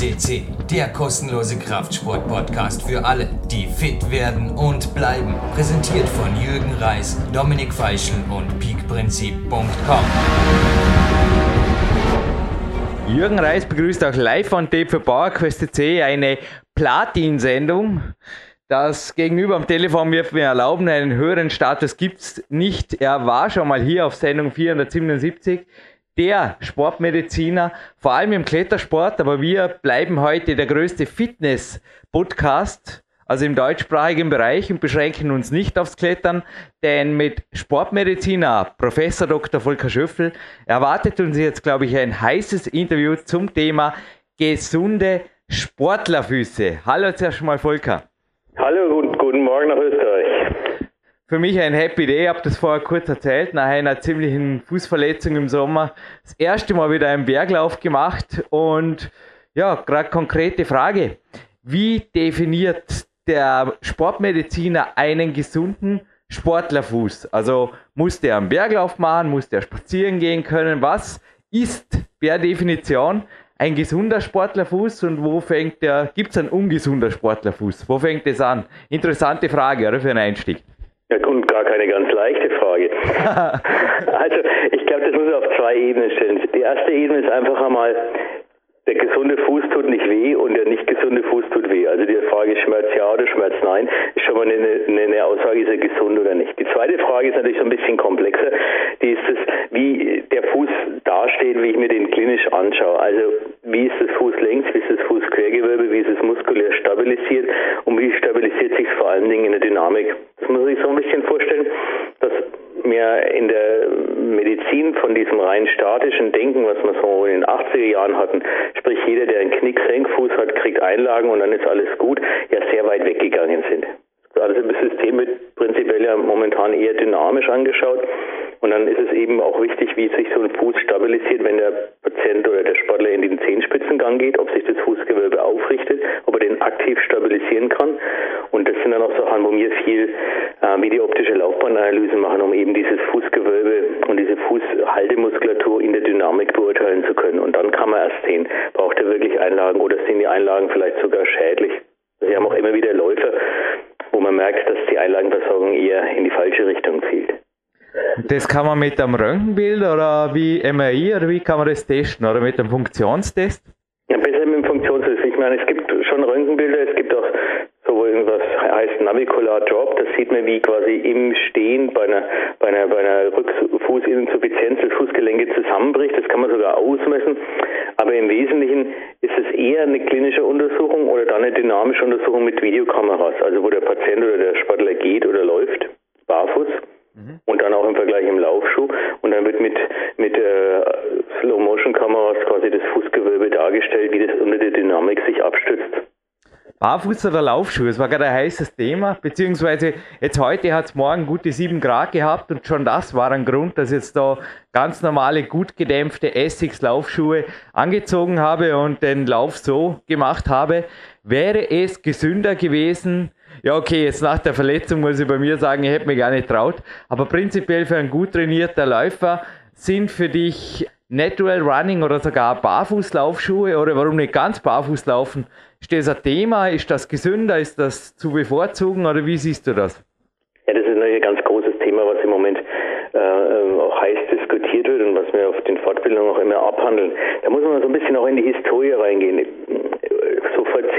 FCC, der kostenlose Kraftsport-Podcast für alle, die fit werden und bleiben. Präsentiert von Jürgen Reis, Dominik Feischl und peakprinzip.com. Jürgen Reis begrüßt auch live on tape für PowerQuest C eine Platin-Sendung. Das Gegenüber am Telefon wird mir erlauben, einen höheren Status gibt es nicht. Er war schon mal hier auf Sendung 477 der Sportmediziner, vor allem im Klettersport, aber wir bleiben heute der größte Fitness-Podcast, also im deutschsprachigen Bereich und beschränken uns nicht aufs Klettern, denn mit Sportmediziner Professor Dr. Volker Schöffel erwartet uns jetzt, glaube ich, ein heißes Interview zum Thema gesunde Sportlerfüße. Hallo zuerst mal Volker. Hallo und guten Morgen nach Österreich für mich ein Happy Day. Ich habe das vorher kurz erzählt. Nach einer ziemlichen Fußverletzung im Sommer das erste Mal wieder einen Berglauf gemacht. Und ja, gerade konkrete Frage. Wie definiert der Sportmediziner einen gesunden Sportlerfuß? Also muss der einen Berglauf machen? Muss der spazieren gehen können? Was ist per Definition ein gesunder Sportlerfuß und wo fängt der, gibt es einen ungesunder Sportlerfuß? Wo fängt das an? Interessante Frage, oder, für einen Einstieg. Ja, und gar keine ganz leichte Frage. also, ich glaube, das muss man auf zwei Ebenen stellen. Die erste Ebene ist einfach einmal, der gesunde Fuß tut nicht weh und der nicht gesunde Fuß tut weh. Also die Frage Schmerz ja oder Schmerz nein ist schon mal eine, eine, Aussage, ist er gesund oder nicht. Die zweite Frage ist natürlich so ein bisschen komplexer. Die ist es, wie der Fuß dasteht, wie ich mir den klinisch anschaue. Also wie ist das Fuß längs, wie ist das Fußquergewölbe, wie ist es muskulär stabilisiert und wie stabilisiert sich vor allen Dingen in der Dynamik. Das muss man sich so ein bisschen vorstellen, dass wir in der Medizin von diesem rein statischen Denken, was wir so in den 80er Jahren hatten, sprich jeder, der einen Knicksenkfuß hat, kriegt Einlagen und dann ist alles gut, ja sehr weit weggegangen sind. Also das System wird prinzipiell ja momentan eher dynamisch angeschaut. Und dann ist es eben auch wichtig, wie sich so ein Fuß stabilisiert, wenn der Patient oder der Sportler in den Zehenspitzengang geht, ob sich das Fußgewölbe aufrichtet, ob er den aktiv stabilisieren kann. Und das sind dann auch Sachen, wo wir viel äh, wie die optische Laufbahnanalyse machen, um eben dieses Fußgewölbe und diese Fußhaltemuskulatur in der Dynamik beurteilen zu können. Und dann kann man erst sehen, braucht er wirklich Einlagen oder sind die Einlagen vielleicht sogar schädlich. Wir haben auch immer wieder Läufer, wo man merkt, dass die Einlagenversorgung eher in die falsche Richtung zielt. Das kann man mit einem Röntgenbild oder wie MRI oder wie kann man das testen? Oder mit einem Funktionstest? Ja, besser mit dem Funktionstest. Ich meine, es gibt schon Röntgenbilder, es gibt auch sowohl irgendwas heißt Navicular Drop, das sieht man wie quasi im Stehen bei einer, bei einer, bei einer Rückfußinsuffizienz das Fußgelenke zusammenbricht, das kann man sogar ausmessen, aber im Wesentlichen ist es eher eine klinische Untersuchung oder dann eine dynamische Untersuchung mit Videokameras, also wo der Patient oder der Sportler geht oder läuft, barfuß Mhm. Und dann auch im Vergleich im Laufschuh. Und dann wird mit, mit äh, Slow-Motion-Kameras quasi das Fußgewölbe dargestellt, wie das unter der Dynamik sich abstützt. Barfuß oder Laufschuh, das war gerade ein heißes Thema, beziehungsweise jetzt heute hat es morgen gute 7 Grad gehabt und schon das war ein Grund, dass ich jetzt da ganz normale, gut gedämpfte Essex-Laufschuhe angezogen habe und den Lauf so gemacht habe. Wäre es gesünder gewesen, ja, okay, jetzt nach der Verletzung muss ich bei mir sagen, ich hätte mich gar nicht traut. Aber prinzipiell für einen gut trainierter Läufer sind für dich Natural Running oder sogar Barfußlaufschuhe oder warum nicht ganz barfuß laufen? Ist das ein Thema? Ist das gesünder? Ist das zu bevorzugen oder wie siehst du das? Ja, das ist ein ganz großes Thema, was im Moment äh, auch heiß diskutiert wird und was wir auf den Fortbildungen auch immer abhandeln. Da muss man so ein bisschen auch in die Historie reingehen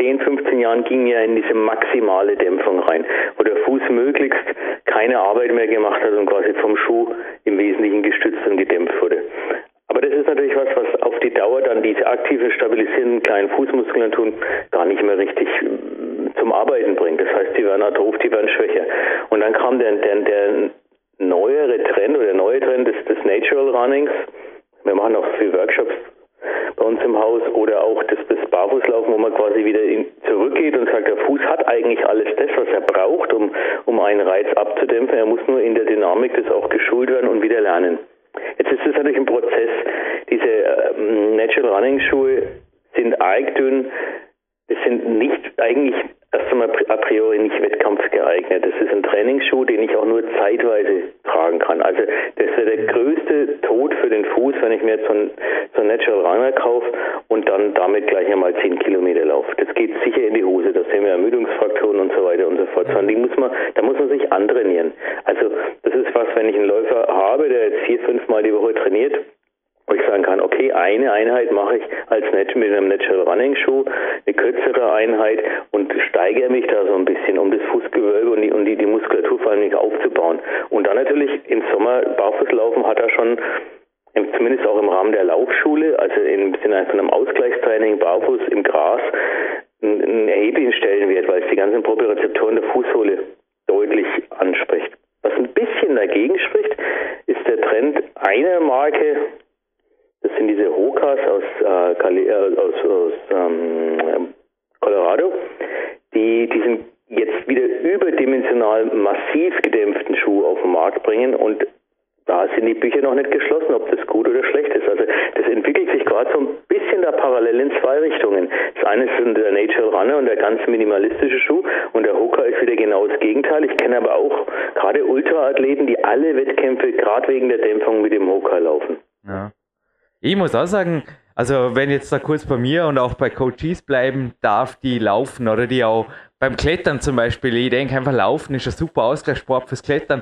10, 15 Jahren ging ja in diese maximale Dämpfung rein, wo der Fuß möglichst keine Arbeit mehr gemacht hat und quasi vom Schuh im Wesentlichen gestützt und gedämpft wurde. Aber das ist natürlich was, was auf die Dauer dann diese aktive, stabilisierenden kleinen Fußmuskulatur gar nicht mehr richtig äh, zum Arbeiten bringt. Das heißt, die werden atroph, die werden schwächer. Und dann kam der, der, der neuere Trend oder der neue Trend des, des Natural Runnings. Wir machen auch viele Workshops uns im Haus oder auch das, das Barfußlaufen, wo man quasi wieder in, zurückgeht und sagt, der Fuß hat eigentlich alles das, was er braucht, um, um einen Reiz abzudämpfen. Er muss nur in der Dynamik das auch geschult werden und wieder lernen. Jetzt ist es natürlich ein Prozess. Diese ähm, Natural Running Schuhe sind arg dünn. Es sind nicht eigentlich erst einmal a priori nicht wettkampfgeeignet. Das ist ein Trainingsschuh, den ich auch nur zeitweise tragen kann. Also das wäre der größte Tod für den Fuß, wenn ich mir jetzt so ein, so ein Natural Runner kaufe und dann damit gleich einmal 10 Kilometer laufe. Das geht sicher in die Hose. Da sehen wir Ermüdungsfrakturen und so weiter und so fort. Die muss man, da muss man sich antrainieren. Also das ist was, wenn ich einen Läufer habe, der jetzt vier, fünf Mal die Woche trainiert, wo ich sagen kann, okay, eine Einheit mache ich als mit einem Natural Running Schuh, eine kürzere Einheit und steigere mich da so ein bisschen, um das Fußgewölbe und die, und die, die Muskulatur vor allem aufzubauen. Und dann natürlich im Sommer Barfußlaufen hat er schon zumindest auch im Rahmen der Laufschule, also im Sinne von einem Ausgleichstraining barfuß im Gras, einen, erheblichen Stellenwert, weil es die ganzen Propriozeptoren der Fußsohle deutlich anspricht. Was ein bisschen dagegen spricht, ist der Trend einer Marke, sind diese Hokas aus, äh, äh, aus, aus ähm, Colorado, die diesen jetzt wieder überdimensional massiv gedämpften Schuh auf den Markt bringen und da sind die Bücher noch nicht geschlossen, ob das gut oder schlecht ist. Also das entwickelt sich gerade so ein bisschen da parallel in zwei Richtungen. Das eine ist der Natural Runner und der ganz minimalistische Schuh und der Hoka ist wieder genau das Gegenteil. Ich kenne aber auch gerade Ultraathleten, die alle Wettkämpfe gerade wegen der Dämpfung mit dem Hoka laufen. Ja. Ich muss auch sagen, also wenn jetzt da kurz bei mir und auch bei Coaches bleiben darf, die laufen oder? Die auch beim Klettern zum Beispiel, ich denke einfach laufen ist ein super Ausgleichssport fürs Klettern,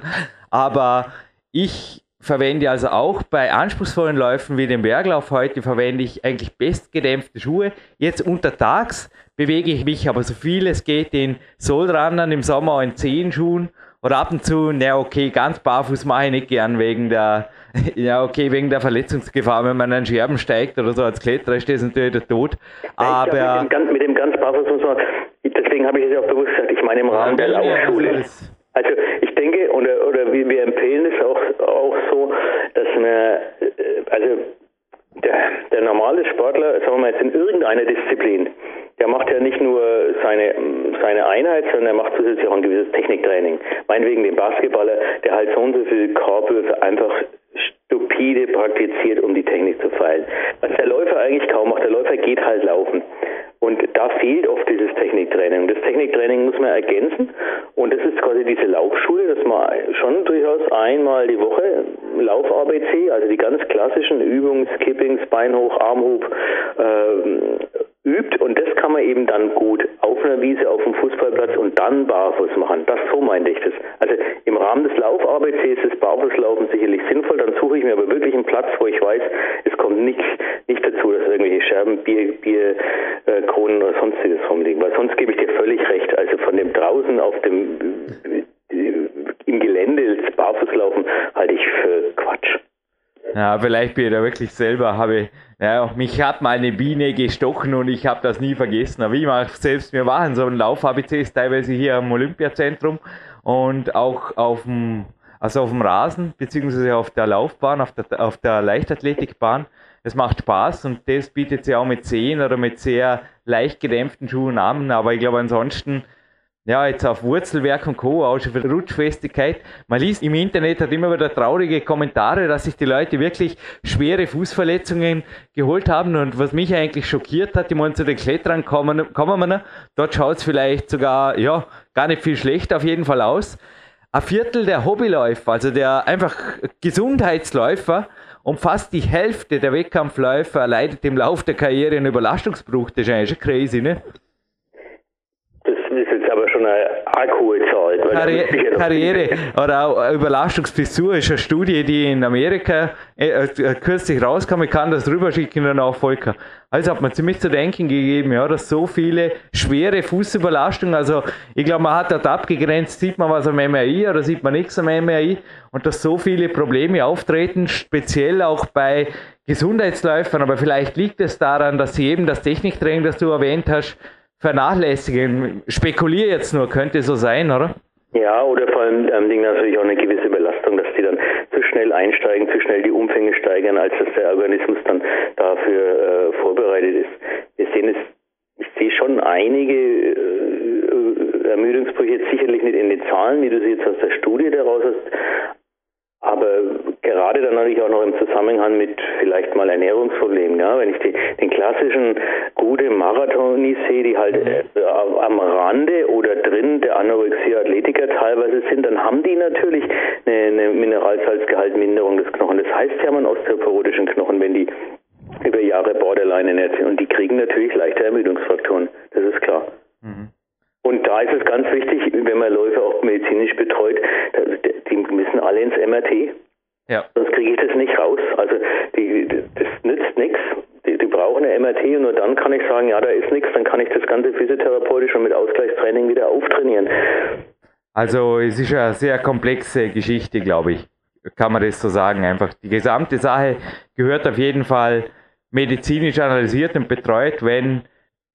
aber ich verwende also auch bei anspruchsvollen Läufen wie dem Berglauf heute, verwende ich eigentlich bestgedämpfte Schuhe. Jetzt untertags bewege ich mich aber so viel es geht in Soulrunnern, im Sommer in Zehenschuhen oder ab und zu, na okay, ganz barfuß mache ich nicht gern wegen der, ja okay, wegen der Verletzungsgefahr, wenn man an Scherben steigt oder so als Kletterer ist das natürlich der Tod. Aber ja, mit, dem, mit, dem, ganz barfuß muss man, deswegen habe ich es auch bewusst gesagt, ich meine im Rahmen ja, der Laufschule. Also ich denke, oder, oder wir empfehlen es auch, auch so, dass man, äh, also der, der normale Sportler, sagen wir mal jetzt in irgendeiner Disziplin, der macht ja nicht nur seine, seine Einheit, sondern er macht zusätzlich auch ein gewisses Techniktraining. Meinetwegen den Basketballer, der halt so und so viele Korbwürfe einfach stupide praktiziert, um die Technik zu feilen. Was der Läufer eigentlich kaum macht, der Läufer geht halt laufen. Und da fehlt oft dieses Techniktraining. Das Techniktraining muss man ergänzen und das ist quasi diese Laufschule, dass man schon durchaus einmal die Woche Lauf-ABC, also die ganz klassischen Übungen, Skipping, Beinhoch, Armhub, äh, übt und das kann man eben dann gut auf einer Wiese, auf dem Fußballplatz und dann barfuß machen. Das so meinte ich das. Also im Rahmen des Lauf-ABCs ist Barfußlaufen sicherlich sinnvoll, dann suche ich mir aber wirklich einen Platz, wo ich weiß, es kommt nichts nicht dazu, dass irgendwelche Scherben, Bier, Bier äh, oder sonstiges rumliegen, weil sonst gebe ich dir völlig recht. Also von dem draußen auf dem im Gelände Barfußlaufen halte ich für Quatsch. Ja, vielleicht bin ich da wirklich selber, habe ja, mich hat mal eine Biene gestochen und ich habe das nie vergessen. Aber ich mache selbst, wir machen so ein Lauf-ABC teilweise hier am Olympiazentrum und auch auf dem, also auf dem Rasen, beziehungsweise auf der Laufbahn, auf der, auf der Leichtathletikbahn. Es macht Spaß und das bietet sie auch mit Zehen oder mit sehr leicht gedämpften Schuhen an. Aber ich glaube, ansonsten ja, jetzt auf Wurzelwerk und Co., auch schon für Rutschfestigkeit. Man liest im Internet hat immer wieder traurige Kommentare, dass sich die Leute wirklich schwere Fußverletzungen geholt haben. Und was mich eigentlich schockiert hat, die wollen zu den Kletterern kommen, kommen wir noch. Dort schaut es vielleicht sogar, ja, gar nicht viel schlecht auf jeden Fall aus. Ein Viertel der Hobbyläufer, also der einfach Gesundheitsläufer, und fast die Hälfte der Wettkampfläufer leidet im Lauf der Karriere einen Überlastungsbruch. Das ist eigentlich schon crazy, ne? Schon eine Zahl. Karri Karriere oder auch Überlastungsfrisur ist eine Studie, die in Amerika äh, äh, kürzlich rauskam. Ich kann das rüberschicken in auch Volker. Also hat man ziemlich zu denken gegeben, ja, dass so viele schwere Fußüberlastungen, also ich glaube, man hat dort abgegrenzt, sieht man was am MRI oder sieht man nichts am MRI und dass so viele Probleme auftreten, speziell auch bei Gesundheitsläufern, aber vielleicht liegt es daran, dass sie eben das Techniktraining, das du erwähnt hast, vernachlässigen. Spekuliere jetzt nur, könnte so sein, oder? Ja, oder vor allem ähm, natürlich auch eine gewisse Belastung, dass die dann zu schnell einsteigen, zu schnell die Umfänge steigern, als dass der Organismus dann dafür äh, vorbereitet ist. Wir sehen es, ich sehe schon einige äh, Ermüdungsbrüche, jetzt sicherlich nicht in den Zahlen, wie du sie jetzt aus der Studie daraus hast, aber gerade dann natürlich auch noch im Zusammenhang mit vielleicht mal Ernährungsproblemen. Ja? Wenn ich die, den klassischen gute Marathonis sehe, die halt äh, am Rande oder drin der Anorexia-Athletiker teilweise sind, dann haben die natürlich eine, eine Mineralsalzgehaltminderung des Knochen. Das heißt, sie haben einen osteoporotischen Knochen, wenn die über Jahre Borderline ernährt sind. Und die kriegen natürlich leichte Ermüdungsfaktoren. Das ist klar. Mhm. Und da ist es ganz wichtig, wenn man Läufer auch medizinisch betreut, die müssen alle ins MRT. Ja. Sonst kriege ich das nicht raus. Also die, das nützt nichts. Die, die, brauchen eine MRT und nur dann kann ich sagen, ja, da ist nichts, dann kann ich das ganze physiotherapeutisch und mit Ausgleichstraining wieder auftrainieren. Also es ist eine sehr komplexe Geschichte, glaube ich. Kann man das so sagen. Einfach die gesamte Sache gehört auf jeden Fall medizinisch analysiert und betreut, wenn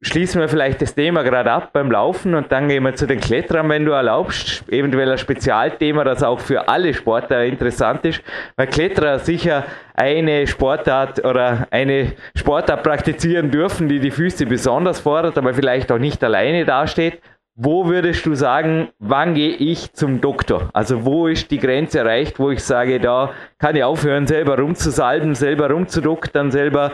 schließen wir vielleicht das Thema gerade ab beim Laufen und dann gehen wir zu den Kletterern, wenn du erlaubst. Eventuell ein Spezialthema, das auch für alle Sportler interessant ist, weil Kletterer sicher eine Sportart oder eine Sportart praktizieren dürfen, die die Füße besonders fordert, aber vielleicht auch nicht alleine dasteht. Wo würdest du sagen, wann gehe ich zum Doktor? Also wo ist die Grenze erreicht, wo ich sage, da kann ich aufhören, selber rumzusalben, selber rumzudoktern, selber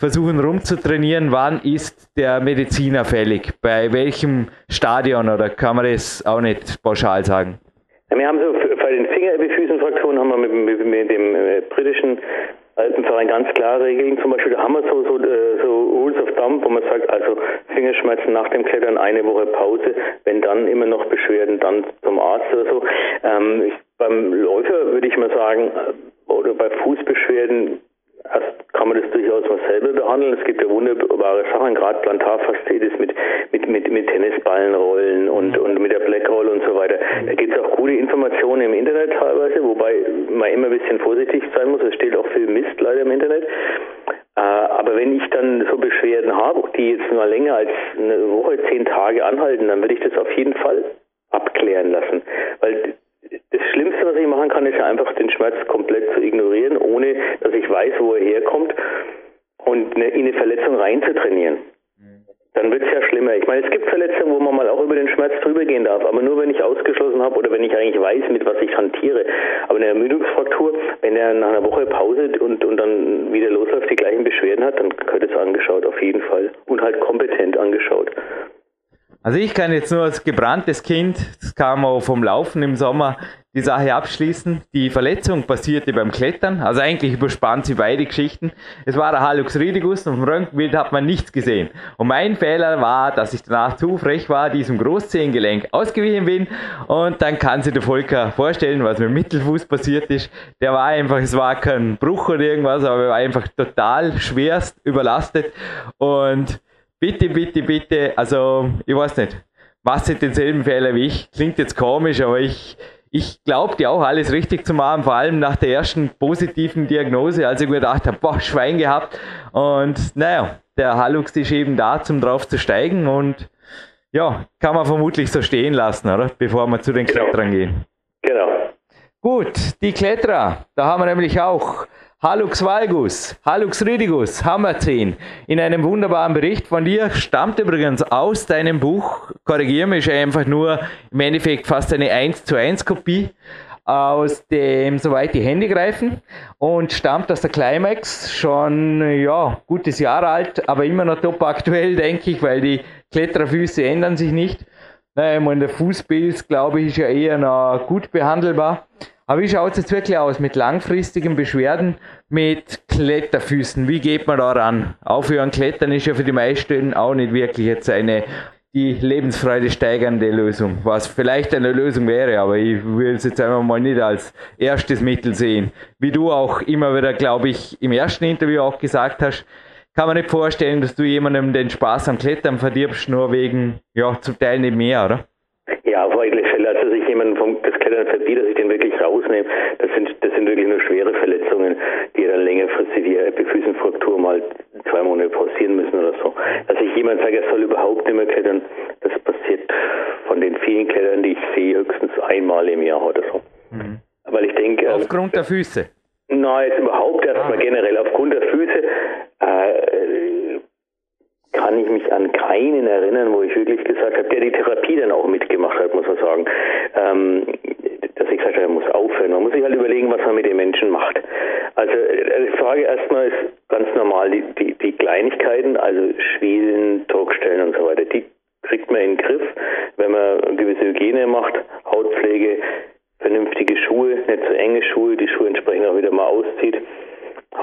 versuchen rumzutrainieren, wann ist der Mediziner fällig? Bei welchem Stadion oder kann man das auch nicht pauschal sagen? Ja, wir haben so bei den Fingerepiphysenfraktionen haben wir mit, mit, mit dem äh, britischen Alpenverein ganz klare Regeln. Zum Beispiel, haben wir so, so, äh, so Rules of Thumb, wo man sagt, also Fingerschmerzen nach dem Klettern eine Woche Pause, wenn dann immer noch Beschwerden, dann zum Arzt oder so. Ähm, ich, beim Läufer würde ich mal sagen, äh, oder bei Fußbeschwerden Erst kann man das durchaus mal selber behandeln. Es gibt ja wunderbare Sachen, gerade Plantarfaszitis mit, mit, mit, mit Tennisballenrollen und, und mit der Blackroll und so weiter. Da gibt es auch gute Informationen im Internet teilweise, wobei man immer ein bisschen vorsichtig sein muss. Es steht auch viel Mist leider im Internet. Äh, aber wenn ich dann so Beschwerden habe, die jetzt mal länger als eine Woche, zehn Tage anhalten, dann würde ich das auf jeden Fall abklären lassen. Weil das Schlimmste, was ich machen kann, ist einfach den Schmerz komplett zu ignorieren, ohne dass ich weiß, wo er herkommt und in eine Verletzung reinzutrainieren. Dann wird es ja schlimmer. Ich meine, es gibt Verletzungen, wo man mal auch über den Schmerz drüber gehen darf, aber nur wenn ich ausgeschlossen habe oder wenn ich eigentlich weiß, mit was ich hantiere. Aber eine Ermüdungsfraktur, wenn er nach einer Woche Pause und, und dann wieder losläuft, die gleichen Beschwerden hat, dann gehört es angeschaut, auf jeden Fall. Und halt kompetent angeschaut. Also ich kann jetzt nur als gebranntes Kind, das kam auch vom Laufen im Sommer, die Sache abschließen. Die Verletzung passierte beim Klettern, also eigentlich überspannt sie beide Geschichten. Es war der Hallux ridicus und vom Röntgenbild hat man nichts gesehen. Und mein Fehler war, dass ich danach zu frech war, diesem Großzehengelenk ausgewichen bin. Und dann kann sich der Volker vorstellen, was mit dem Mittelfuß passiert ist. Der war einfach, es war kein Bruch oder irgendwas, aber er war einfach total schwerst überlastet. Und bitte, bitte, bitte, also ich weiß nicht, was sind denselben Fehler wie ich? Klingt jetzt komisch, aber ich, ich glaubte auch alles richtig zu machen, vor allem nach der ersten positiven Diagnose, als ich mir gedacht habe, boah, Schwein gehabt. Und naja, der Hallux ist eben da, zum drauf zu steigen und ja, kann man vermutlich so stehen lassen, oder? Bevor wir zu den Kletterern gehen. Genau. Gut, die Kletterer, da haben wir nämlich auch Halux valgus, Halux ridicus, Hammer 10. In einem wunderbaren Bericht von dir, stammt übrigens aus deinem Buch, korrigiere mich, einfach nur im Endeffekt fast eine 1 zu 1 Kopie aus dem Soweit die Hände greifen und stammt aus der Climax, schon ja, gutes Jahr alt, aber immer noch top aktuell, denke ich, weil die Klettererfüße ändern sich nicht. Naja, ich meine, der Fußpilz, glaube ich, ist ja eher noch gut behandelbar. Aber wie schaut es jetzt wirklich aus mit langfristigen Beschwerden mit Kletterfüßen? Wie geht man da ran? Aufhören klettern ist ja für die meisten auch nicht wirklich jetzt eine die Lebensfreude steigernde Lösung, was vielleicht eine Lösung wäre, aber ich will es jetzt einfach mal nicht als erstes Mittel sehen. Wie du auch immer wieder, glaube ich, im ersten Interview auch gesagt hast, kann man nicht vorstellen, dass du jemandem den Spaß am Klettern verdirbst, nur wegen, ja, zum Teil nicht mehr, oder? Ja, auf alle Fälle. Also, dass ich jemanden vom das Klettern verbietet, dass ich den wirklich rausnehme, das sind, das sind wirklich nur schwere Verletzungen, die dann längerfristig wie Epiphysenfraktur mal zwei Monate pausieren müssen oder so. Dass ich jemand sage, er soll überhaupt nicht mehr klettern, das passiert von den vielen Klettern, die ich sehe, höchstens einmal im Jahr oder so. Mhm. Weil ich denke. Ähm, Aufgrund der Füße? Nein, überhaupt erstmal ah. generell aufgrund der Füße. Äh, kann ich mich an keinen erinnern, wo ich wirklich gesagt habe, der die Therapie dann auch mitgemacht hat, muss man sagen, ähm, dass ich gesagt Klettern muss aufhören. Man muss sich halt überlegen, was man mit den Menschen macht. Also äh, die Frage erstmal ist ganz normal die, die, die Kleinigkeiten, also Schwielen, Druckstellen und so weiter, die kriegt man in den Griff, wenn man gewisse Hygiene macht, Hautpflege, vernünftige Schuhe, nicht zu enge Schuhe, die Schuhe entsprechend auch wieder mal auszieht.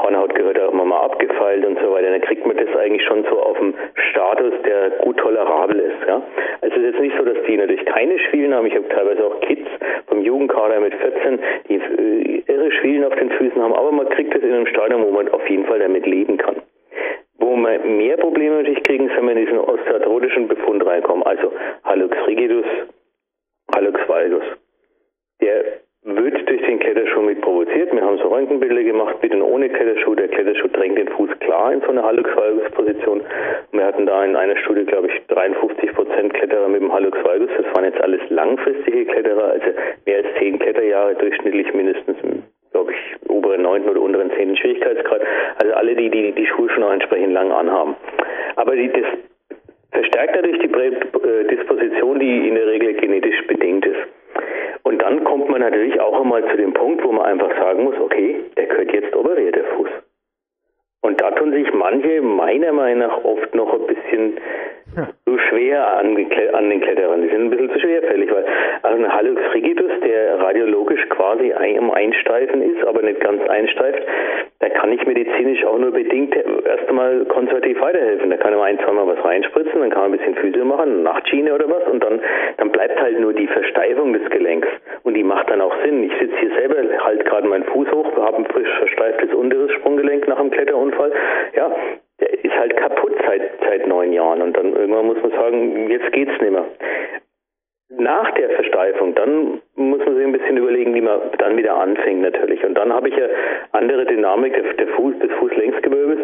Hornhaut gehört auch mal abgefeilt und so weiter, dann kriegt man das eigentlich schon so auf dem Status, der gut tolerabel ist. Ja? Also es ist jetzt nicht so, dass die natürlich keine Schwielen haben. Ich habe teilweise auch Kids vom Jugendkader mit 14, die äh, irre Schwielen auf den Füßen haben, aber man kriegt das in einem Stadium, wo man auf jeden Fall damit leben kann. Wo wir mehr Probleme natürlich kriegen, ist, wenn wir in diesen osteoarthrotischen Befund reinkommen, also Hallux rigidus, Hallux valgus. Der wird durch den Kletterschuh mit provoziert. Wir haben so Röntgenbilder gemacht mit und ohne Kletterschuh. Der Kletterschuh drängt den Fuß klar in so eine Hallux valgus Position. Wir hatten da in einer Studie, glaube ich, 53 Prozent Kletterer mit dem Hallux valgus. Das waren jetzt alles langfristige Kletterer, also mehr als zehn Kletterjahre durchschnittlich mindestens glaube ich, oberen neunten oder unteren zehnten Schwierigkeitsgrad. Also alle, die die, die Schuhe schon auch entsprechend lang anhaben. Aber die, das verstärkt natürlich die Prädisposition, die in der Regel genetisch bedingt ist. Und dann kommt man natürlich auch einmal zu dem Punkt, wo man einfach sagen muss, okay, der gehört jetzt operiert, der Fuß. Und da tun sich manche meiner Meinung nach oft noch ein bisschen schwer an, an, den Kletterern. Die sind ein bisschen zu schwerfällig, weil also ein Hallux rigidus, der radiologisch quasi ein, Einsteifen ist, aber nicht ganz einsteift, da kann ich medizinisch auch nur bedingt erst einmal konservativ weiterhelfen. Da kann man ein, zweimal was reinspritzen, dann kann man ein bisschen Physio machen, Nachtschiene oder was und dann, dann bleibt halt nur die Versteifung des Gelenks. Und die macht dann auch Sinn. Ich sitze hier selber, halt gerade meinen Fuß hoch, habe ein frisch versteiftes unteres Sprunggelenk nach einem Kletterunfall. Ja, halt kaputt seit, seit neun Jahren und dann irgendwann muss man sagen, jetzt geht's nicht mehr. Nach der Versteifung, dann muss man sich ein bisschen überlegen, wie man dann wieder anfängt natürlich. Und dann habe ich ja andere Dynamik der, Fuß, des Fußlängsgewölbes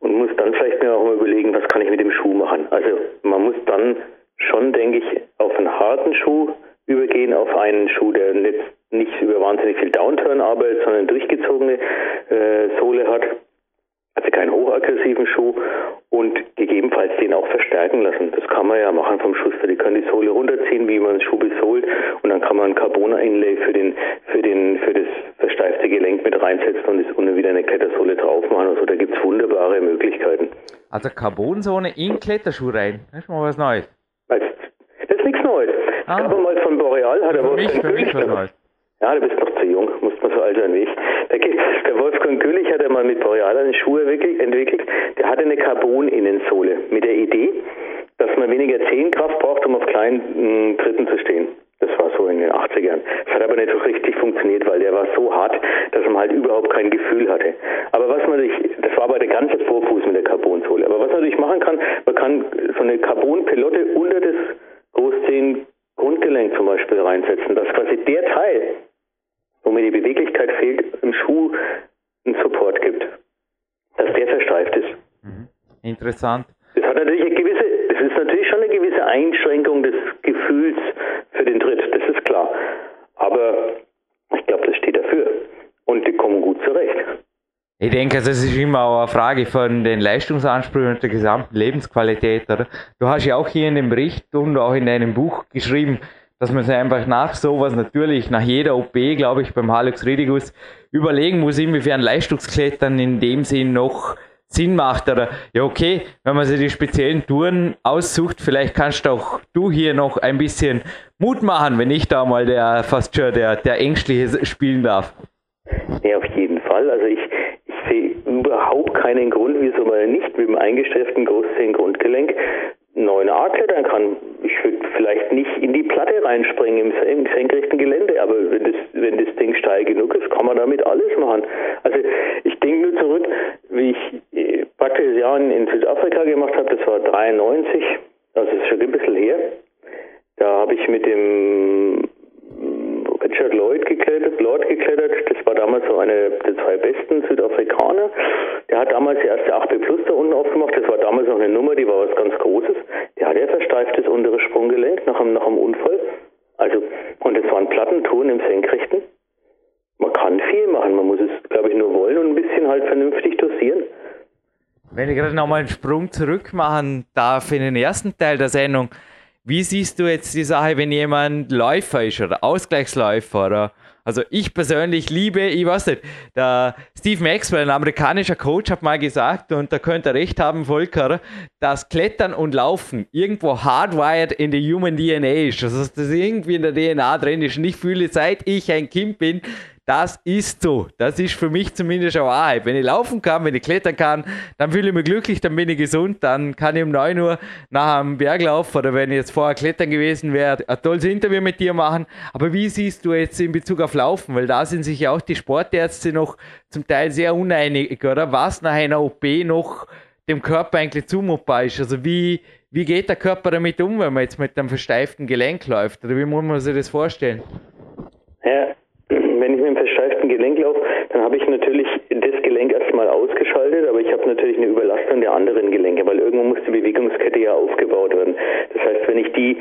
und muss dann vielleicht mir auch mal überlegen, was kann ich mit dem Schuh machen. Also man muss dann schon, denke ich, auf einen harten Schuh übergehen, auf einen Schuh, der nicht, nicht über wahnsinnig viel Downturn arbeitet, sondern durchgezogene äh, Sohle hat also keinen hochaggressiven Schuh und gegebenenfalls den auch verstärken lassen. Das kann man ja machen vom Schuster. Die können die Sohle runterziehen, wie man den Schuh besohlt und dann kann man ein Carbon-Inlay für den, für den, für das versteifte Gelenk mit reinsetzen und ist unten wieder eine Klettersohle drauf machen. Also da gibt es wunderbare Möglichkeiten. Also Carbonsohle in Kletterschuh rein. Das ist mal was Neues. Das ist nichts Neues. Ah. Glaube mal von Boreal hat er was für mich was Neues. Ja, du bist noch zu jung, muss man so alt sein wie ich. Der, der Wolfgang Güllich hat einmal mit Boreal eine Schuhe entwickelt. Der hatte eine Carbon-Innensohle mit der Idee, dass man weniger Zehenkraft braucht, um auf kleinen Tritten zu stehen. Das war so in den 80ern. Das hat aber nicht so richtig funktioniert, weil der war so hart, dass man halt überhaupt kein Gefühl hatte. Aber was man sich, das war aber der ganze Vorfuß mit der Carbonsohle. Aber was man natürlich machen kann, man kann so eine Carbon-Pelotte unter das Großzehen Grundgelenk zum Beispiel reinsetzen, dass quasi der Teil, wo mir die Beweglichkeit fehlt, im Schuh einen Support gibt. Dass der versteift ist. Mhm. Interessant. Das hat natürlich eine gewisse, das ist natürlich schon eine gewisse Einschränkung des Gefühls für den Tritt, das ist klar. Aber ich glaube, das steht dafür. Und die kommen gut zurecht. Ich denke, das ist immer auch eine Frage von den Leistungsansprüchen und der gesamten Lebensqualität. Oder? Du hast ja auch hier in dem Bericht und auch in deinem Buch geschrieben, dass man sich einfach nach sowas natürlich, nach jeder OP, glaube ich, beim Halux Ridigus überlegen muss, inwiefern Leistungsklettern in dem Sinn noch Sinn macht. Oder ja, okay, wenn man sich die speziellen Touren aussucht, vielleicht kannst auch du hier noch ein bisschen Mut machen, wenn ich da mal der fast schon der, der Ängstliche spielen darf. Ja, auf jeden Fall. Also ich, ich sehe überhaupt keinen Grund, wieso man nicht mit dem eingestreiften Großzehengrundgelenk 9a klettern kann. Ich würde vielleicht nicht in die Platte reinspringen im, im senkrechten Gelände, aber wenn das, wenn das Ding steil genug ist, kann man damit alles machen. Also ich denke nur zurück, wie ich äh, praktisch das Jahr in Südafrika gemacht habe, das war 93, also das ist schon ein bisschen her. Da habe ich mit dem Richard Lloyd geklettert, Lord geklettert. Das war damals so einer der zwei besten Südafrikaner. Der hat damals die erste 8B Plus da unten aufgemacht. Das war damals noch eine Nummer, die war was ganz Großes. Der hat ja versteiftes untere Sprunggelenk nach einem, nach einem Unfall. Also, und es waren Plattentouren im Senkrechten. Man kann viel machen, man muss es, glaube ich, nur wollen und ein bisschen halt vernünftig dosieren. Wenn ich gerade nochmal einen Sprung zurück machen darf in den ersten Teil der Sendung, Wie siehst du jetzt die Sache, wenn jemand Läufer ist oder Ausgleichsläufer oder also ich persönlich liebe, ich weiß nicht, der Steve Maxwell, ein amerikanischer Coach, hat mal gesagt, und da könnte er recht haben, Volker, dass Klettern und Laufen irgendwo hardwired in der Human DNA ist. Also dass das irgendwie in der DNA drin ist. Und ich fühle, seit ich ein Kind bin, das ist so. Das ist für mich zumindest eine Wahrheit. Wenn ich laufen kann, wenn ich klettern kann, dann fühle ich mich glücklich, dann bin ich gesund, dann kann ich um 9 Uhr nach einem Berglauf oder wenn ich jetzt vorher klettern gewesen wäre, ein tolles Interview mit dir machen. Aber wie siehst du jetzt in Bezug auf Laufen? Weil da sind sich ja auch die Sportärzte noch zum Teil sehr uneinig, oder? Was nach einer OP noch dem Körper eigentlich zumutbar ist. Also wie, wie geht der Körper damit um, wenn man jetzt mit einem versteiften Gelenk läuft? Oder wie muss man sich das vorstellen? Ja, wenn ich mit einem versteiften Gelenk laufe, habe ich natürlich das Gelenk erstmal ausgeschaltet, aber ich habe natürlich eine Überlastung der anderen Gelenke, weil irgendwo muss die Bewegungskette ja aufgebaut werden. Das heißt, wenn ich die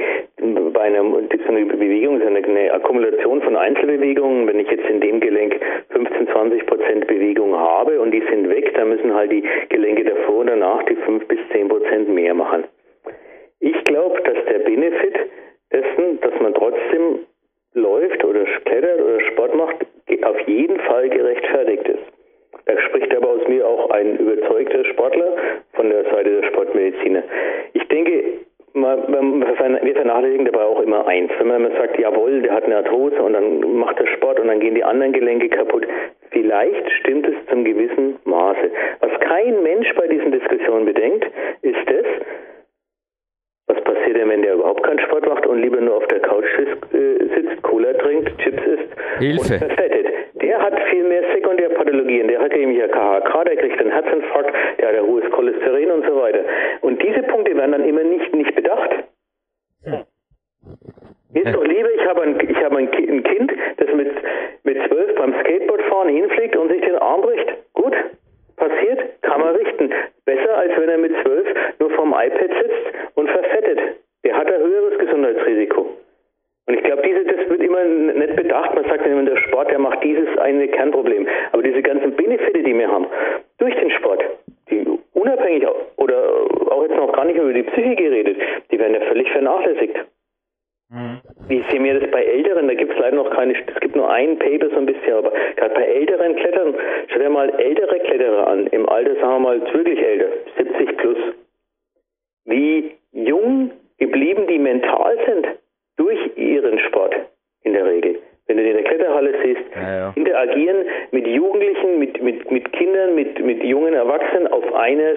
bei einer Bewegung, eine, eine Akkumulation von Einzelbewegungen, wenn ich jetzt in dem Gelenk 15, 20 Prozent Bewegung habe und die sind weg, dann müssen halt die Gelenke davor und danach die 5 bis 10 Prozent mehr machen. Ich glaube, dass der Benefit dessen, dass man trotzdem läuft oder klettert oder Sport macht, auf jeden Fall gerechtfertigt ist. Da spricht aber aus mir auch ein überzeugter Sportler von der Seite der Sportmediziner. Ich denke, wir vernachlässigen dabei auch immer eins. Wenn man sagt, jawohl, der hat eine Arthrose und dann macht er Sport und dann gehen die anderen Gelenke kaputt. Vielleicht stimmt es zum gewissen Maße. Was kein Mensch bei diesen Diskussionen bedenkt, ist es, was passiert denn, wenn der überhaupt keinen Sport macht und lieber nur auf der Couch äh, sitzt, Cola trinkt, Chips isst Hilfe. und Herzinfarkt, Siehst, ja, ja. interagieren mit Jugendlichen, mit, mit, mit Kindern, mit, mit jungen Erwachsenen auf einer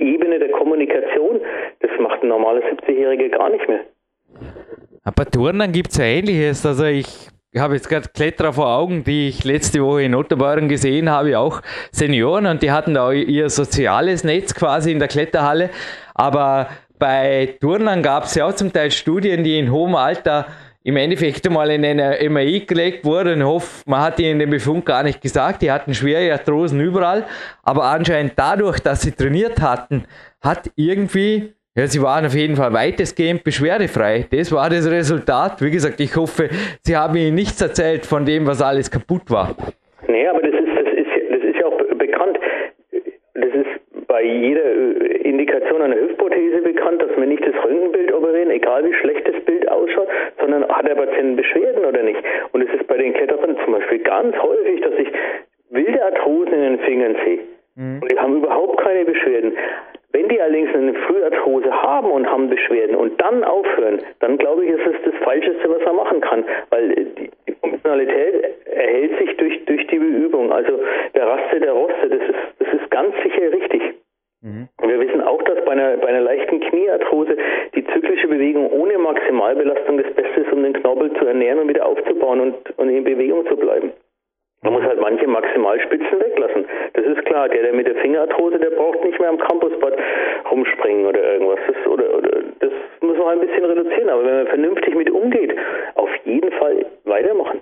Ebene der Kommunikation, das macht ein normaler 70-Jähriger gar nicht mehr. Bei Turnen gibt es ja Ähnliches. Also ich habe jetzt gerade Kletterer vor Augen, die ich letzte Woche in Otterborn gesehen habe, auch Senioren und die hatten da ihr soziales Netz quasi in der Kletterhalle. Aber bei Turnern gab es ja auch zum Teil Studien, die in hohem Alter im Endeffekt mal in eine MRI gelegt wurden. Ich hoffe, man hat ihnen den Befund gar nicht gesagt. Die hatten schwere Arthrosen überall. Aber anscheinend dadurch, dass sie trainiert hatten, hat irgendwie ja, sie waren auf jeden Fall weitestgehend beschwerdefrei. Das war das Resultat. Wie gesagt, ich hoffe, Sie haben Ihnen nichts erzählt von dem, was alles kaputt war. Nee, aber das ist, das ist, das ist ja auch bekannt. Das ist bei jeder Indikation einer Hüftprothese bekannt, dass wir nicht das Röntgenbild operieren, egal wie schlecht das Bild ausschaut, sondern hat der Patient Beschwerden oder nicht. Und es ist bei den Kletterern zum Beispiel ganz häufig, dass ich wilde Arthrosen in den Fingern sehe. Mhm. Und die haben überhaupt keine Beschwerden. Wenn die allerdings eine Früharthrose haben und haben Beschwerden und dann aufhören, dann glaube ich, ist es das Falscheste, was man machen kann, weil die, die Funktionalität erhält sich durch, durch die Beübung. Also der Raste, der Roste, das ist, das ist ganz sicher richtig. Mhm. Und wir wissen auch, dass bei einer, bei einer leichten Kniearthrose die zyklische Bewegung ohne Maximalbelastung das Beste ist, um den Knorpel zu ernähren und wieder aufzubauen und, und in Bewegung zu bleiben. Man muss halt manche Maximalspitzen weglassen. Das ist klar. Der, der mit der Fingerarthrose, der braucht nicht mehr am Campusbad rumspringen oder irgendwas. Das, oder, oder, das muss man ein bisschen reduzieren. Aber wenn man vernünftig mit umgeht, auf jeden Fall weitermachen.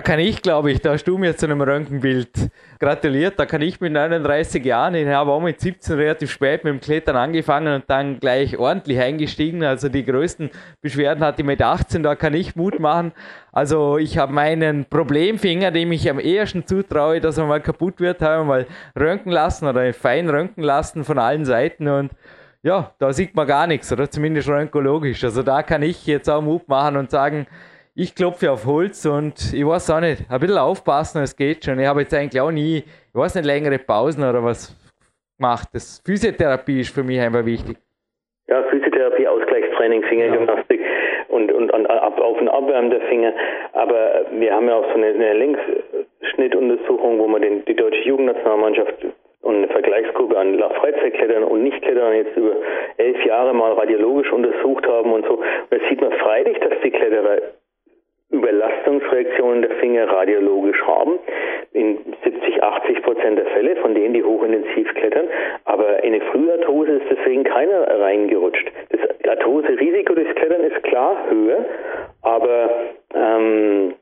Da kann ich, glaube ich, da hast du mir zu einem Röntgenbild gratuliert. Da kann ich mit 39 Jahren, ich habe auch mit 17 relativ spät mit dem Klettern angefangen und dann gleich ordentlich eingestiegen. Also die größten Beschwerden hatte ich mit 18, da kann ich Mut machen. Also ich habe meinen Problemfinger, dem ich am ehesten zutraue, dass er mal kaputt wird, habe mal röntgen lassen oder fein röntgen lassen von allen Seiten und ja, da sieht man gar nichts, oder zumindest röntgologisch. Also da kann ich jetzt auch Mut machen und sagen, ich klopfe auf Holz und ich weiß auch nicht, ein bisschen aufpassen, es geht schon. Ich habe jetzt eigentlich auch nie, ich weiß nicht, längere Pausen oder was gemacht. Das Physiotherapie ist für mich einfach wichtig. Ja, Physiotherapie, Ausgleichstraining, Fingergymnastik ja. und, und, und ab, auf und abwärmen der Finger. Aber wir haben ja auch so eine, eine Längsschnittuntersuchung, wo wir den, die deutsche Jugendnationalmannschaft und eine Vergleichsgruppe an Freizeitklettern und Nichtklettern jetzt über elf Jahre mal radiologisch untersucht haben und so. Und da sieht man freilich, dass die Kletterer Überlastungsreaktionen der Finger radiologisch haben, in 70, 80 Prozent der Fälle, von denen die hochintensiv klettern. Aber in eine Früharthrose ist deswegen keiner reingerutscht. Das Arthrose-Risiko durchs Klettern ist klar höher, aber ähm,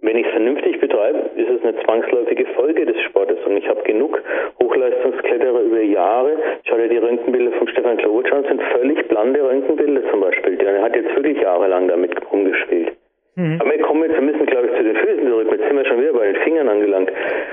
wenn ich es vernünftig betreibe, ist es eine zwangsläufige Folge des Sportes. Und ich habe genug Hochleistungskletterer über Jahre. Schau dir die Röntgenbilder von Stefan Klowitsch an, sind völlig blande Röntgenbilder zum Beispiel. Der hat jetzt wirklich jahrelang damit rumgespielt. Mhm. Aber wir kommen jetzt ein bisschen, glaube ich, zu den Füßen zurück. Jetzt sind wir schon wieder bei den Fingern angelangt.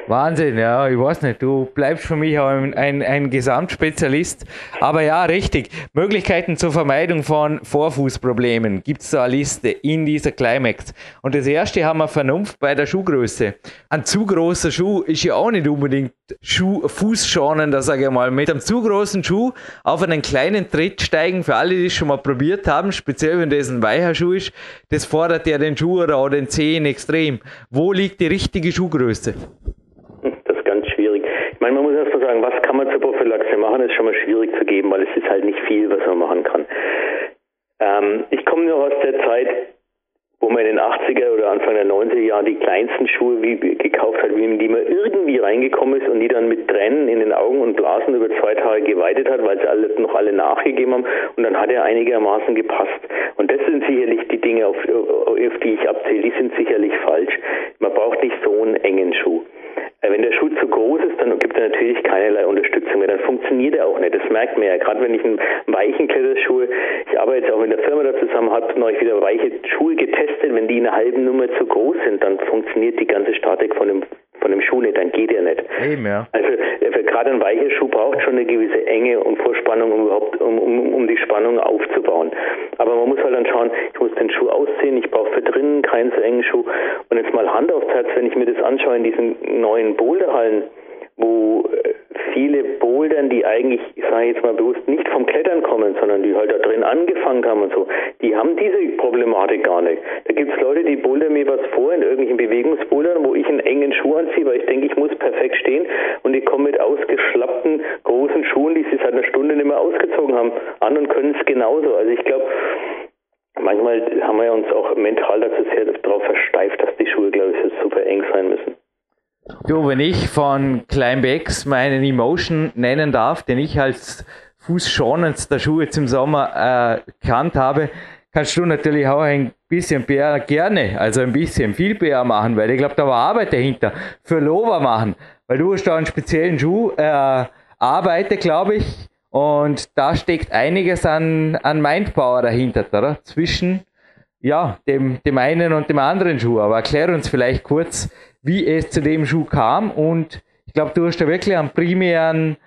Wahnsinn, ja, ich weiß nicht. Du bleibst für mich auch ein, ein, ein Gesamtspezialist. Aber ja, richtig. Möglichkeiten zur Vermeidung von Vorfußproblemen gibt es da eine Liste in dieser Climax. Und das erste haben wir Vernunft bei der Schuhgröße. Ein zu großer Schuh ist ja auch nicht unbedingt Schuh, fußschonender, sage ich mal. Mit einem zu großen Schuh auf einen kleinen Tritt steigen, für alle, die es schon mal probiert haben, speziell wenn das ein weicher Schuh ist, das fordert ja den Schuh oder den Zehen extrem. Wo liegt die richtige Schuhgröße? Das ist ganz schwierig. Ich meine, man muss erst mal sagen, was kann man zur Prophylaxe machen, ist schon mal schwierig zu geben, weil es ist halt nicht viel, was man machen kann. Ähm, ich komme nur aus der Zeit, wo man in den 80er oder Anfang der 90er Jahre die kleinsten Schuhe wie, gekauft hat, wie in die man irgendwie reingekommen ist und die dann mit Tränen in den Augen und Blasen über zwei Tage geweitet hat, weil sie alle, noch alle nachgegeben haben und dann hat er einigermaßen gepasst. Und das sind sicherlich die Dinge, auf, auf die ich abzähle, die sind sicherlich falsch. Man braucht nicht so einen engen Schuh. Äh, wenn der Schuh zu groß ist, dann gibt er natürlich keinerlei Unterstützung funktioniert er auch nicht. Das merkt man ja. Gerade wenn ich einen weichen Kletterschuhe, ich arbeite jetzt auch mit der Firma da zusammen, habe neulich wieder weiche Schuhe getestet. Wenn die in einer halben Nummer zu groß sind, dann funktioniert die ganze Statik von dem von dem Schuh nicht, dann geht er nicht. Eben, ja. Also äh, gerade ein weicher Schuh braucht schon eine gewisse Enge und Vorspannung, um überhaupt um, um, um die Spannung aufzubauen. Aber man muss halt dann schauen, ich muss den Schuh ausziehen, ich brauche für drinnen keinen so engen Schuh. Und jetzt mal Hand aufs Herz, wenn ich mir das anschaue in diesen neuen Boulderhallen, wo äh, viele Bouldern, die eigentlich, ich sage jetzt mal bewusst, nicht vom Klettern kommen, sondern die halt da drin angefangen haben und so, die haben diese Problematik gar nicht. Da gibt es Leute, die bouldern mir was vor in irgendwelchen Bewegungsbouldern, wo ich einen engen Schuh anziehe, weil ich denke, ich muss perfekt stehen und die kommen mit ausgeschlappten großen Schuhen, die sie seit einer Stunde nicht mehr ausgezogen haben, an und können es genauso. Also ich glaube, manchmal haben wir uns auch mental dazu sehr darauf versteift, dass die Schuhe, glaube ich, super eng sein müssen. Du, wenn ich von Climbx meinen Emotion nennen darf, den ich als fußschonendster Schuh jetzt im Sommer äh, erkannt habe, kannst du natürlich auch ein bisschen PR gerne, also ein bisschen viel PR machen, weil ich glaube, da war Arbeit dahinter. Für Lover machen, weil du hast da einen speziellen Schuh äh, arbeitet, glaube ich, und da steckt einiges an, an Mindpower dahinter, oder? Zwischen ja, dem, dem einen und dem anderen Schuh. Aber erklär uns vielleicht kurz, wie es zu dem Schuh kam. Und ich glaube, du hast da wirklich einen primären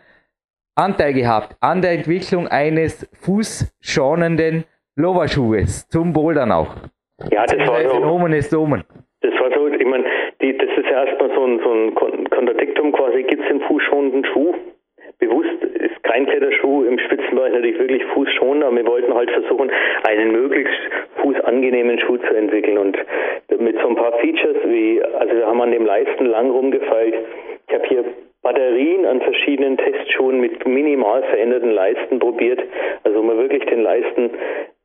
Anteil gehabt an der Entwicklung eines fußschonenden Loverschuhes zum Bouldern auch. Ja, das war so. Nomen ist Omen. Das war so, ich meine, das ist ja erstmal so ein, so ein Kontradiktum quasi, gibt es den fußschonenden Schuh? Bewusst ist kein Kletterschuh im Spitzenbereich natürlich wirklich fußschonend, aber wir wollten halt versuchen, einen möglichst fußangenehmen Schuh zu entwickeln und mit so ein paar Features wie, also wir haben an dem Leisten lang rumgefeilt. Ich habe hier Batterien an verschiedenen Testschuhen mit minimal veränderten Leisten probiert, also wir wirklich den Leisten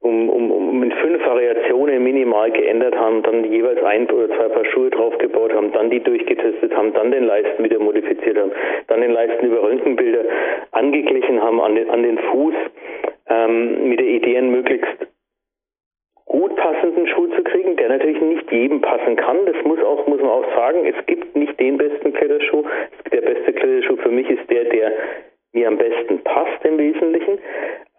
um, um, um in fünf Variationen minimal geändert haben, dann jeweils ein oder zwei Paar Schuhe draufgebaut haben, dann die durchgetestet haben, dann den Leisten wieder modifiziert haben, dann den Leisten über Röntgenbilder angeglichen haben an den, an den Fuß ähm, mit der Idee, einen möglichst gut passenden Schuh zu kriegen, der natürlich nicht jedem passen kann. Das muss auch muss man auch sagen. Es gibt nicht den besten Kletterschuh. Der beste Kletterschuh für mich ist der, der mir am besten passt im Wesentlichen.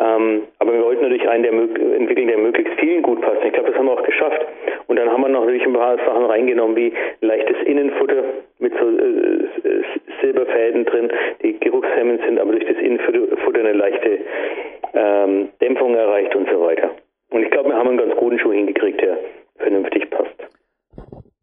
Ähm, aber wir wollten natürlich einen der entwickeln, der möglichst vielen gut passt. Ich glaube, das haben wir auch geschafft. Und dann haben wir noch natürlich ein paar Sachen reingenommen, wie leichtes Innenfutter mit so äh, Quecksilberfäden drin, die geruchshemmend sind, aber durch das Innenfutter eine leichte ähm, Dämpfung erreicht und so weiter. Und ich glaube, wir haben einen ganz guten Schuh hingekriegt, der vernünftig passt.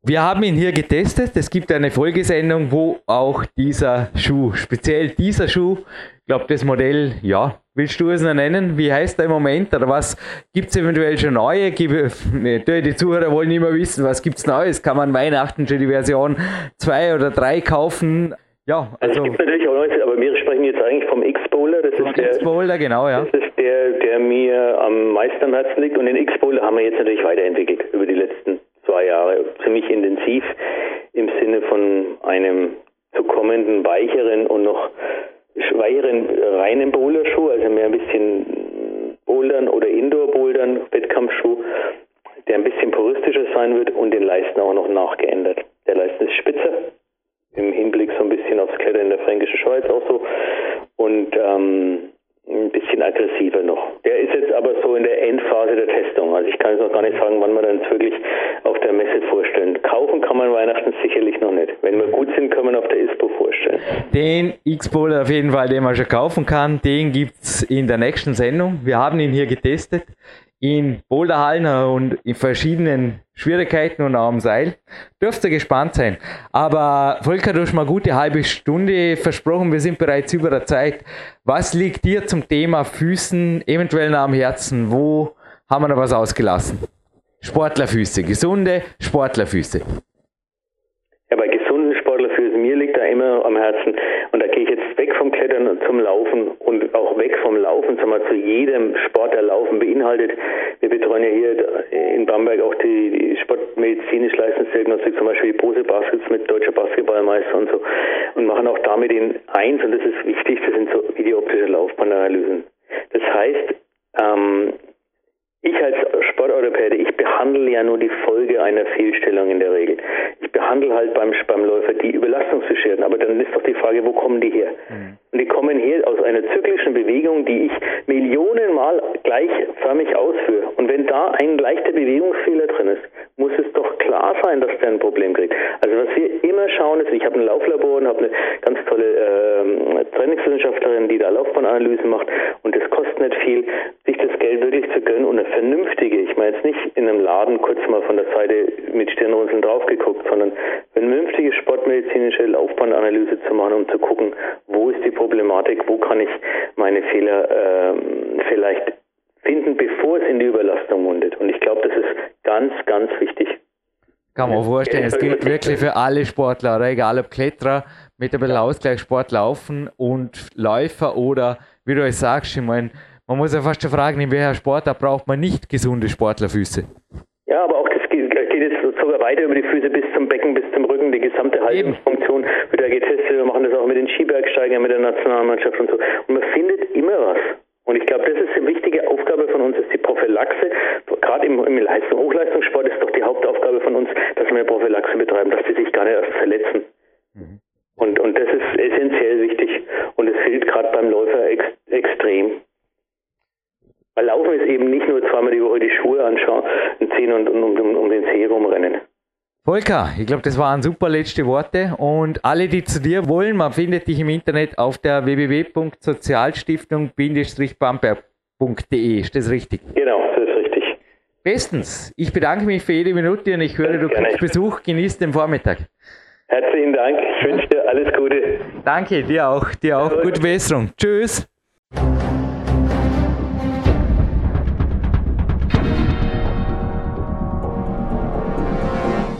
Wir haben ihn hier getestet. Es gibt eine Folgesendung, wo auch dieser Schuh, speziell dieser Schuh, ich glaube, das Modell, ja, willst du es noch nennen? Wie heißt er im Moment? Oder was gibt es eventuell schon neue? Die Zuhörer wollen immer wissen, was gibt es Neues? Kann man Weihnachten schon die Version 2 oder 3 kaufen? Ja, also. also es gibt natürlich auch Neues, aber wir sprechen jetzt eigentlich vom X-Bowler. Das ist der. X-Bowler, genau, ja. Das ist der, der mir am meisten am Herzen liegt. Und den X-Bowler haben wir jetzt natürlich weiterentwickelt über die letzten zwei Jahre ziemlich intensiv im Sinne von einem zu kommenden weicheren und noch weicheren reinen Boulderschuh, also mehr ein bisschen Bouldern oder Indoor-Bouldern, Wettkampfschuh, der ein bisschen puristischer sein wird und den Leisten auch noch nachgeändert. Der Leisten ist spitzer, im Hinblick so ein bisschen aufs Klettern in der Fränkischen Schweiz auch so und ähm, ein bisschen aggressiver noch. Der ist jetzt aber so in der Endphase der Testung. Also ich kann jetzt noch gar nicht sagen, wann wir dann wirklich auf der Messe vorstellen. Kaufen kann man Weihnachten sicherlich noch nicht. Wenn wir gut sind, können wir auf der ISPO vorstellen. Den X-Bowler auf jeden Fall, den man schon kaufen kann, den gibt es in der nächsten Sendung. Wir haben ihn hier getestet in Boulderhallen und in verschiedenen Schwierigkeiten und am Seil. Dürft ihr gespannt sein. Aber Volker, du hast mal gute halbe Stunde versprochen, wir sind bereits über der Zeit. Was liegt dir zum Thema Füßen eventuell noch am Herzen? Wo haben wir noch was ausgelassen? Sportlerfüße, gesunde Sportlerfüße. Ja, bei gesunden Sportlerfüßen, mir liegt da immer am Herzen, und da gehe ich jetzt weg vom Klettern zum Laufen und auch weg vom Laufen, sagen wir, zu jedem Sport, der Laufen beinhaltet. Wir betreuen ja hier in Bamberg auch die, sportmedizinisch Leistungsdiagnostik, zum Beispiel die Pose Baskets mit deutscher Basketballmeister und so, und machen auch damit den eins, und das ist wichtig, das sind so videoptische Laufbahnanalysen. Das heißt, ähm, ich als Sportorthopäde, ich behandle ja nur die Folge einer Fehlstellung in der Regel. Ich behandle halt beim, beim Läufer die Überlastungsbeschwerden, aber dann ist doch die Frage, wo kommen die her? Mhm. Und die kommen her aus einer zyklischen Bewegung, die ich Millionenmal gleichförmig ausführe. Und wenn da ein leichter Bewegungsfehler drin ist, muss es doch klar sein, dass der ein Problem kriegt. Also was wir immer schauen ist, ich habe ein Lauflabor und habe eine ganz tolle äh, Trainingswissenschaftlerin, die da Laufbahnanalysen macht und das kostet nicht viel, sich das Geld wirklich zu gönnen und eine vernünftige, ich meine jetzt nicht in einem Laden kurz mal von der Seite mit Stirnrunzeln drauf geguckt, sondern vernünftige sportmedizinische Laufbahnanalyse zu machen, um zu gucken, wo ist die Problematik, wo kann ich meine Fehler äh, vielleicht finden, bevor es in die Überlastung mundet. Und ich glaube, das ist ganz, ganz wichtig. Kann man vorstellen, es gilt wirklich für alle Sportler, oder? egal ob Kletterer mit ein bisschen Ausgleich Sport laufen und Läufer oder wie du es sagst, ich meine, man muss ja fast schon fragen, in welcher Sportart braucht man nicht gesunde Sportlerfüße? Ja, aber auch das geht, geht jetzt sogar weiter über die Füße bis zum Becken, bis zum Rücken, die gesamte Haltungsfunktion wird da getestet. Wir machen das auch mit den Skibergsteigern, mit der Nationalmannschaft und so. Und man findet immer was. Und ich glaube, das ist eine wichtige Aufgabe von uns, ist die Prophylaxe. Gerade im, im Leistung, Hochleistungssport ist doch die Hauptaufgabe von uns, dass wir Prophylaxe betreiben, dass die sich gar nicht erst verletzen. Mhm. Und, und das ist essentiell wichtig. Und es fehlt gerade beim Läufer ex, extrem. Weil Laufen ist eben nicht nur zweimal die Woche die Schuhe anschauen, ziehen und, und um, um den See rumrennen. Volker, ich glaube, das waren super letzte Worte. Und alle, die zu dir wollen, man findet dich im Internet auf der www.sozialstiftung-bamberg.de. Ist das richtig? Genau, das ist richtig. Bestens. Ich bedanke mich für jede Minute und ich höre, du kriegst Besuch. Genieß den Vormittag. Herzlichen Dank. Ich wünsche dir alles Gute. Danke, dir auch. Dir auch. Gute Besserung. Tschüss.